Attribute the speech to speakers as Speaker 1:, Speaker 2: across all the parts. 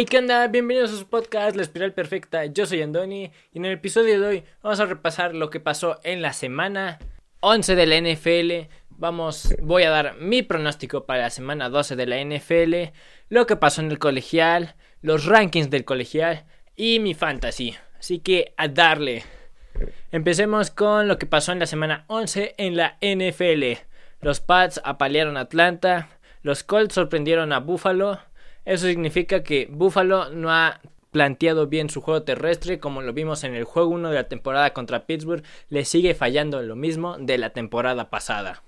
Speaker 1: Hey, ¿qué? Bienvenidos a su podcast La Espiral Perfecta. Yo soy Andoni y en el episodio de hoy vamos a repasar lo que pasó en la semana 11 de la NFL. Vamos, voy a dar mi pronóstico para la semana 12 de la NFL, lo que pasó en el colegial, los rankings del colegial y mi fantasy. Así que a darle. Empecemos con lo que pasó en la semana 11 en la NFL. Los Pats apalearon a Atlanta, los Colts sorprendieron a Buffalo. Eso significa que Buffalo no ha planteado bien su juego terrestre, como lo vimos en el juego 1 de la temporada contra Pittsburgh, le sigue fallando lo mismo de la temporada pasada.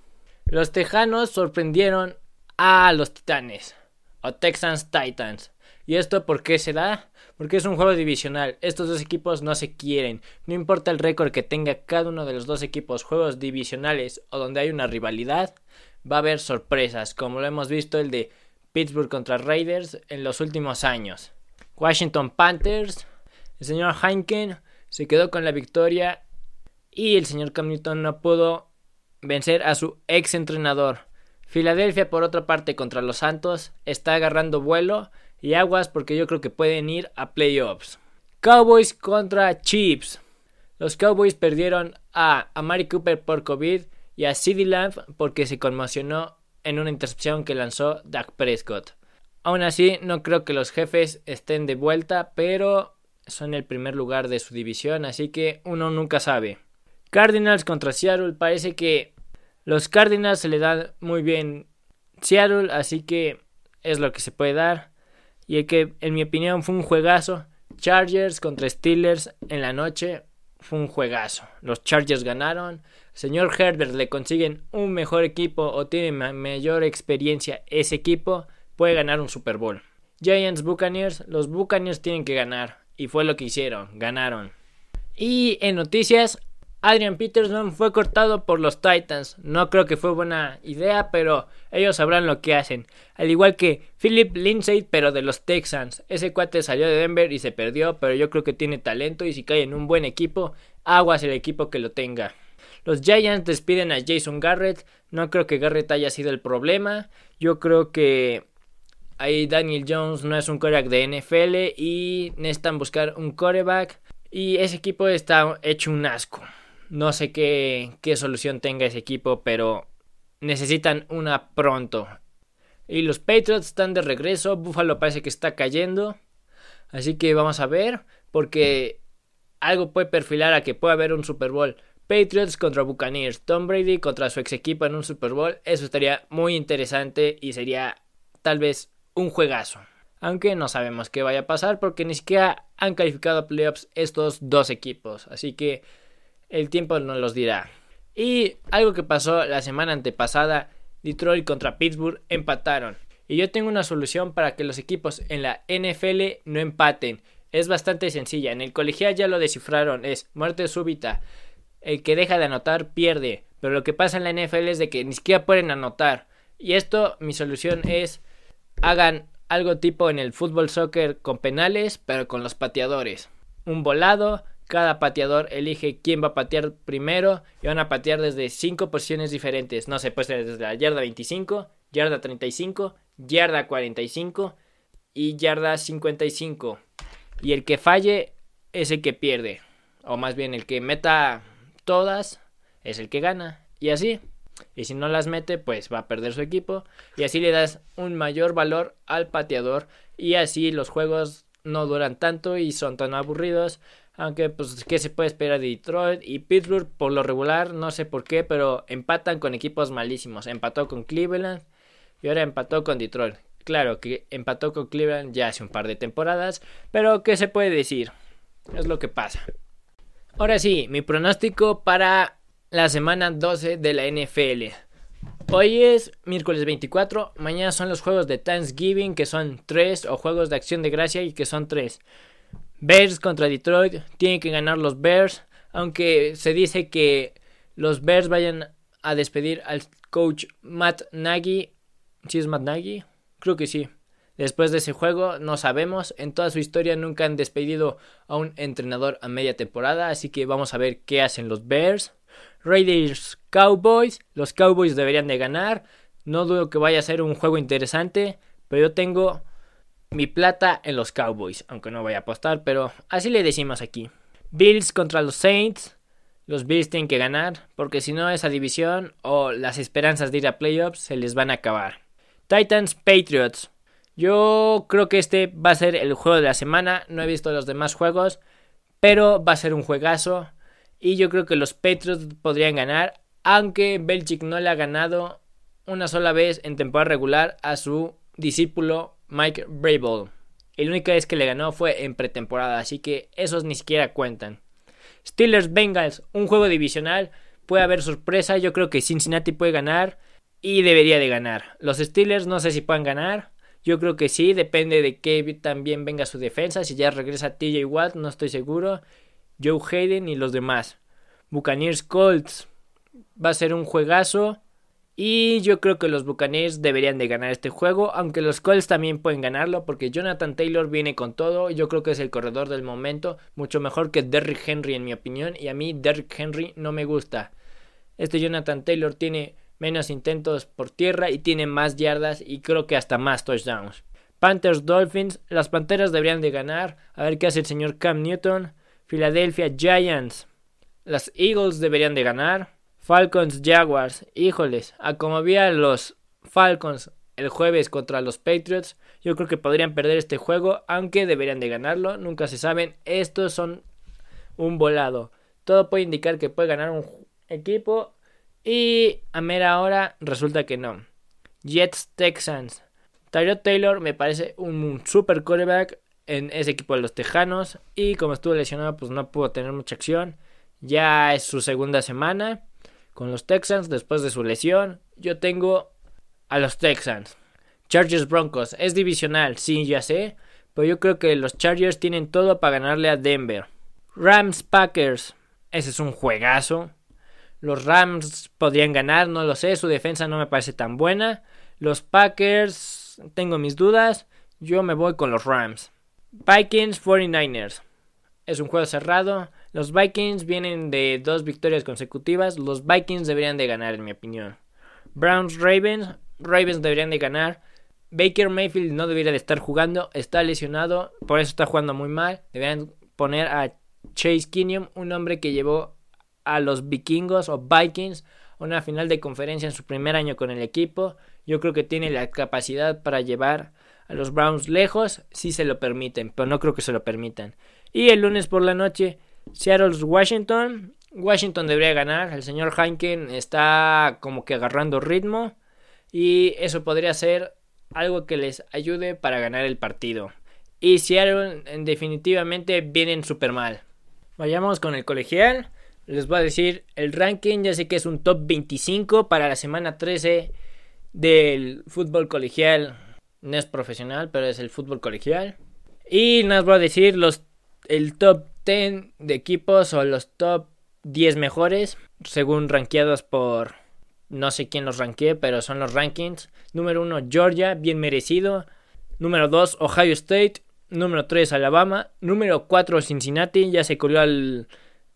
Speaker 1: Los Tejanos sorprendieron a los Titanes, o Texans Titans. ¿Y esto por qué se da? Porque es un juego divisional. Estos dos equipos no se quieren. No importa el récord que tenga cada uno de los dos equipos, juegos divisionales o donde hay una rivalidad, va a haber sorpresas, como lo hemos visto el de Pittsburgh contra Raiders en los últimos años. Washington Panthers, el señor Heineken se quedó con la victoria y el señor Cam Newton no pudo vencer a su ex entrenador. Filadelfia, por otra parte, contra los Santos, está agarrando vuelo y aguas porque yo creo que pueden ir a playoffs. Cowboys contra Chiefs. Los Cowboys perdieron a Amari Cooper por COVID y a CeeDee Lamb porque se conmocionó en una intercepción que lanzó Dak Prescott. Aún así, no creo que los jefes estén de vuelta, pero son el primer lugar de su división, así que uno nunca sabe. Cardinals contra Seattle, parece que los Cardinals se le dan muy bien Seattle, así que es lo que se puede dar. Y el que, en mi opinión, fue un juegazo. Chargers contra Steelers en la noche fue un juegazo. Los Chargers ganaron. Señor Herbert le consiguen un mejor equipo o tiene mayor experiencia ese equipo, puede ganar un Super Bowl. Giants Buccaneers, los Buccaneers tienen que ganar. Y fue lo que hicieron, ganaron. Y en noticias, Adrian Peterson fue cortado por los Titans. No creo que fue buena idea, pero ellos sabrán lo que hacen. Al igual que Philip Lindsay, pero de los Texans. Ese cuate salió de Denver y se perdió, pero yo creo que tiene talento y si cae en un buen equipo, aguas el equipo que lo tenga. Los Giants despiden a Jason Garrett. No creo que Garrett haya sido el problema. Yo creo que ahí Daniel Jones no es un coreback de NFL y necesitan buscar un coreback. Y ese equipo está hecho un asco. No sé qué, solución tenga ese equipo, pero necesitan una pronto. Y los Patriots están de regreso. Buffalo parece que está cayendo. Así que vamos a ver. Porque algo puede perfilar a que pueda haber un Super Bowl. Patriots contra Buccaneers, Tom Brady contra su ex equipo en un Super Bowl, eso estaría muy interesante y sería tal vez un juegazo. Aunque no sabemos qué vaya a pasar porque ni siquiera han calificado a playoffs estos dos equipos, así que el tiempo nos los dirá. Y algo que pasó la semana antepasada, Detroit contra Pittsburgh empataron. Y yo tengo una solución para que los equipos en la NFL no empaten. Es bastante sencilla. En el colegial ya lo descifraron. Es muerte súbita el que deja de anotar pierde. Pero lo que pasa en la NFL es de que ni siquiera pueden anotar. Y esto, mi solución es hagan algo tipo en el fútbol soccer con penales, pero con los pateadores. Un volado, cada pateador elige quién va a patear primero y van a patear desde cinco posiciones diferentes. No sé, puede ser desde la yarda 25, yarda 35, yarda 45 y yarda 55. Y el que falle es el que pierde. O más bien el que meta todas, es el que gana. Y así. Y si no las mete, pues va a perder su equipo. Y así le das un mayor valor al pateador. Y así los juegos no duran tanto y son tan aburridos. Aunque, pues, ¿qué se puede esperar de Detroit? Y Pittsburgh, por lo regular, no sé por qué, pero empatan con equipos malísimos. Empató con Cleveland y ahora empató con Detroit. Claro que empató con Cleveland ya hace un par de temporadas, pero ¿qué se puede decir? Es lo que pasa. Ahora sí, mi pronóstico para la semana 12 de la NFL. Hoy es miércoles 24, mañana son los juegos de Thanksgiving que son 3 o juegos de acción de gracia y que son 3. Bears contra Detroit, tienen que ganar los Bears, aunque se dice que los Bears vayan a despedir al coach Matt Nagy. ¿Sí es Matt Nagy? Creo que sí. Después de ese juego, no sabemos. En toda su historia nunca han despedido a un entrenador a media temporada. Así que vamos a ver qué hacen los Bears. Raiders Cowboys. Los Cowboys deberían de ganar. No dudo que vaya a ser un juego interesante. Pero yo tengo mi plata en los Cowboys, aunque no voy a apostar, pero así le decimos aquí. Bills contra los Saints. Los Bills tienen que ganar, porque si no esa división o las esperanzas de ir a playoffs se les van a acabar. Titans Patriots. Yo creo que este va a ser el juego de la semana. No he visto los demás juegos, pero va a ser un juegazo. Y yo creo que los Patriots podrían ganar, aunque Belichick no le ha ganado una sola vez en temporada regular a su discípulo Mike Brable. El única vez que le ganó fue en pretemporada, así que esos ni siquiera cuentan. Steelers Bengals, un juego divisional, puede haber sorpresa, yo creo que Cincinnati puede ganar y debería de ganar. Los Steelers no sé si puedan ganar, yo creo que sí, depende de que también venga su defensa, si ya regresa TJ Watt, no estoy seguro, Joe Hayden y los demás. Buccaneers Colts, va a ser un juegazo. Y yo creo que los Buccaneers deberían de ganar este juego, aunque los Colts también pueden ganarlo porque Jonathan Taylor viene con todo, yo creo que es el corredor del momento, mucho mejor que Derrick Henry en mi opinión, y a mí Derrick Henry no me gusta. Este Jonathan Taylor tiene menos intentos por tierra y tiene más yardas y creo que hasta más touchdowns. Panthers Dolphins, las Panteras deberían de ganar, a ver qué hace el señor Cam Newton. Philadelphia Giants, las Eagles deberían de ganar. Falcons Jaguars, híjoles, a a los Falcons el jueves contra los Patriots, yo creo que podrían perder este juego, aunque deberían de ganarlo, nunca se saben, estos son un volado. Todo puede indicar que puede ganar un equipo y a mera hora resulta que no. Jets Texans. Tyrod Taylor me parece un super quarterback en ese equipo de los Tejanos y como estuvo lesionado pues no pudo tener mucha acción. Ya es su segunda semana con los Texans después de su lesión. Yo tengo a los Texans. Chargers Broncos es divisional, sí, ya sé, pero yo creo que los Chargers tienen todo para ganarle a Denver. Rams Packers, ese es un juegazo. Los Rams podrían ganar, no lo sé, su defensa no me parece tan buena. Los Packers, tengo mis dudas, yo me voy con los Rams. Vikings 49ers, es un juego cerrado. Los Vikings vienen de dos victorias consecutivas. Los Vikings deberían de ganar, en mi opinión. Browns Ravens. Ravens deberían de ganar. Baker Mayfield no debería de estar jugando. Está lesionado. Por eso está jugando muy mal. Deberían poner a Chase Kinium, un hombre que llevó a los vikingos o Vikings a una final de conferencia en su primer año con el equipo. Yo creo que tiene la capacidad para llevar a los Browns lejos si se lo permiten, pero no creo que se lo permitan. Y el lunes por la noche Seattle Washington. Washington debería ganar. El señor Heineken está como que agarrando ritmo. Y eso podría ser algo que les ayude para ganar el partido. Y Seattle definitivamente vienen súper mal. Vayamos con el colegial. Les voy a decir el ranking. Ya sé que es un top 25 para la semana 13 del fútbol colegial. No es profesional, pero es el fútbol colegial. Y les voy a decir los, el top 10 de equipos o los top 10 mejores, según rankeados por no sé quién los ranquee, pero son los rankings. Número 1 Georgia, bien merecido. Número 2 Ohio State. Número 3 Alabama. Número 4 Cincinnati, ya se colió al,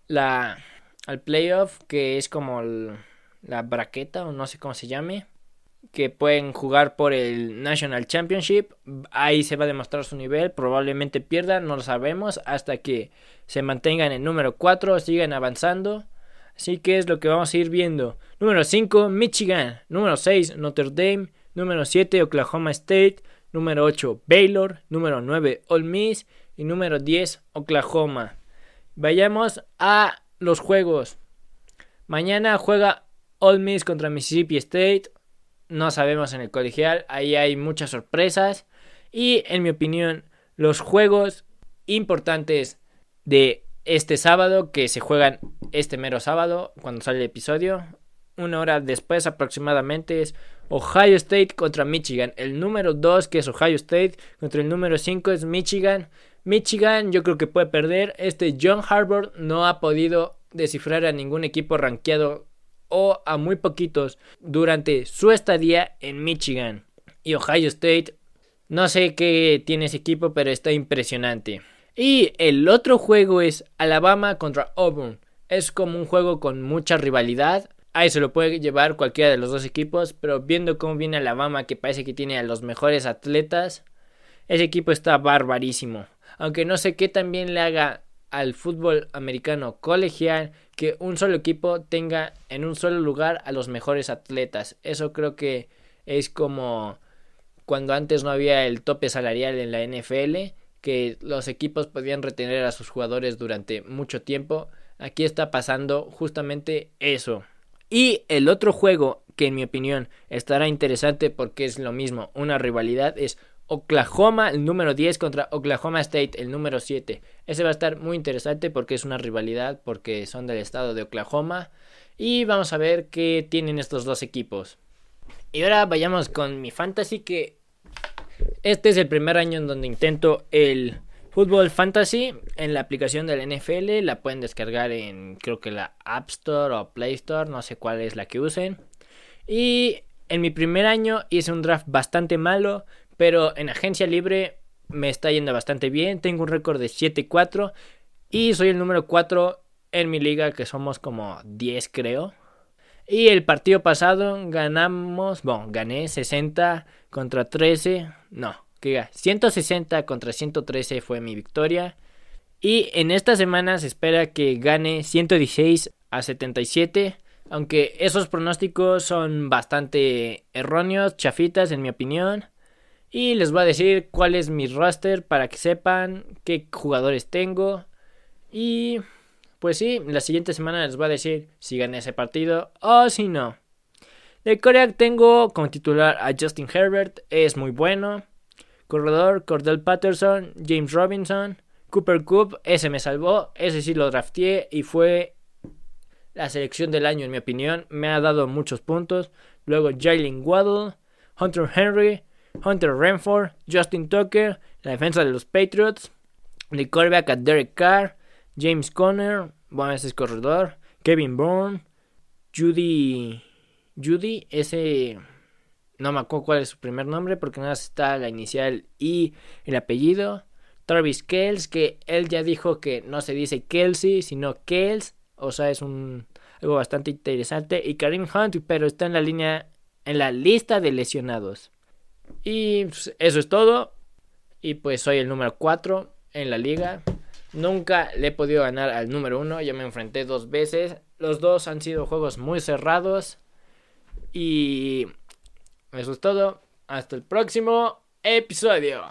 Speaker 1: la, al playoff, que es como la braqueta o no sé cómo se llame que pueden jugar por el National Championship. Ahí se va a demostrar su nivel. Probablemente pierdan, no lo sabemos. Hasta que se mantengan en número 4, sigan avanzando. Así que es lo que vamos a ir viendo. Número 5, Michigan. Número 6, Notre Dame. Número 7, Oklahoma State. Número 8, Baylor. Número 9, Ole Miss. Y número 10, Oklahoma. Vayamos a los juegos. Mañana juega Ole Miss contra Mississippi State no sabemos en el colegial, ahí hay muchas sorpresas y en mi opinión los juegos importantes de este sábado que se juegan este mero sábado cuando sale el episodio una hora después aproximadamente es Ohio State contra Michigan. El número 2 que es Ohio State contra el número 5 es Michigan. Michigan yo creo que puede perder. Este John Harbour no ha podido descifrar a ningún equipo rankeado o a muy poquitos durante su estadía en Michigan. Y Ohio State, no sé qué tiene ese equipo, pero está impresionante. Y el otro juego es Alabama contra Auburn. Es como un juego con mucha rivalidad. Ahí se lo puede llevar cualquiera de los dos equipos, pero viendo cómo viene Alabama, que parece que tiene a los mejores atletas, ese equipo está barbarísimo. Aunque no sé qué también le haga al fútbol americano colegial que un solo equipo tenga en un solo lugar a los mejores atletas. Eso creo que es como cuando antes no había el tope salarial en la NFL, que los equipos podían retener a sus jugadores durante mucho tiempo. Aquí está pasando justamente eso. Y el otro juego que en mi opinión estará interesante porque es lo mismo, una rivalidad, es Oklahoma, el número 10 contra Oklahoma State, el número 7. Ese va a estar muy interesante porque es una rivalidad, porque son del estado de Oklahoma. Y vamos a ver qué tienen estos dos equipos. Y ahora vayamos con mi fantasy, que este es el primer año en donde intento el fútbol fantasy en la aplicación del NFL. La pueden descargar en creo que la App Store o Play Store, no sé cuál es la que usen. Y en mi primer año hice un draft bastante malo, pero en agencia libre me está yendo bastante bien. Tengo un récord de 7-4 y soy el número 4 en mi liga, que somos como 10 creo. Y el partido pasado ganamos, bueno, gané 60 contra 13, no, que 160 contra 113 fue mi victoria. Y en esta semana se espera que gane 116 a 77. Aunque esos pronósticos son bastante erróneos, chafitas en mi opinión. Y les voy a decir cuál es mi roster para que sepan qué jugadores tengo. Y pues sí, la siguiente semana les voy a decir si gané ese partido o si no. De Corea tengo como titular a Justin Herbert, es muy bueno. Corredor, Cordell Patterson, James Robinson, Cooper Coop, ese me salvó, ese sí lo drafté y fue la selección del año en mi opinión. Me ha dado muchos puntos. Luego Jalen Waddle, Hunter Henry, Hunter Renford, Justin Tucker, la defensa de los Patriots, de quarterback a Derek Carr, James Conner, bueno, ese es corredor, Kevin Bourne, Judy, Judy, ese no me acuerdo cuál es su primer nombre porque nada está la inicial y el apellido. Travis Kells, que él ya dijo que no se dice Kelsey, sino Kells, o sea, es un algo bastante interesante. Y Karim Hunt, pero está en la línea, en la lista de lesionados. Y pues, eso es todo. Y pues soy el número 4 en la liga. Nunca le he podido ganar al número 1. Ya me enfrenté dos veces. Los dos han sido juegos muy cerrados. Y eso es todo. Hasta el próximo episodio.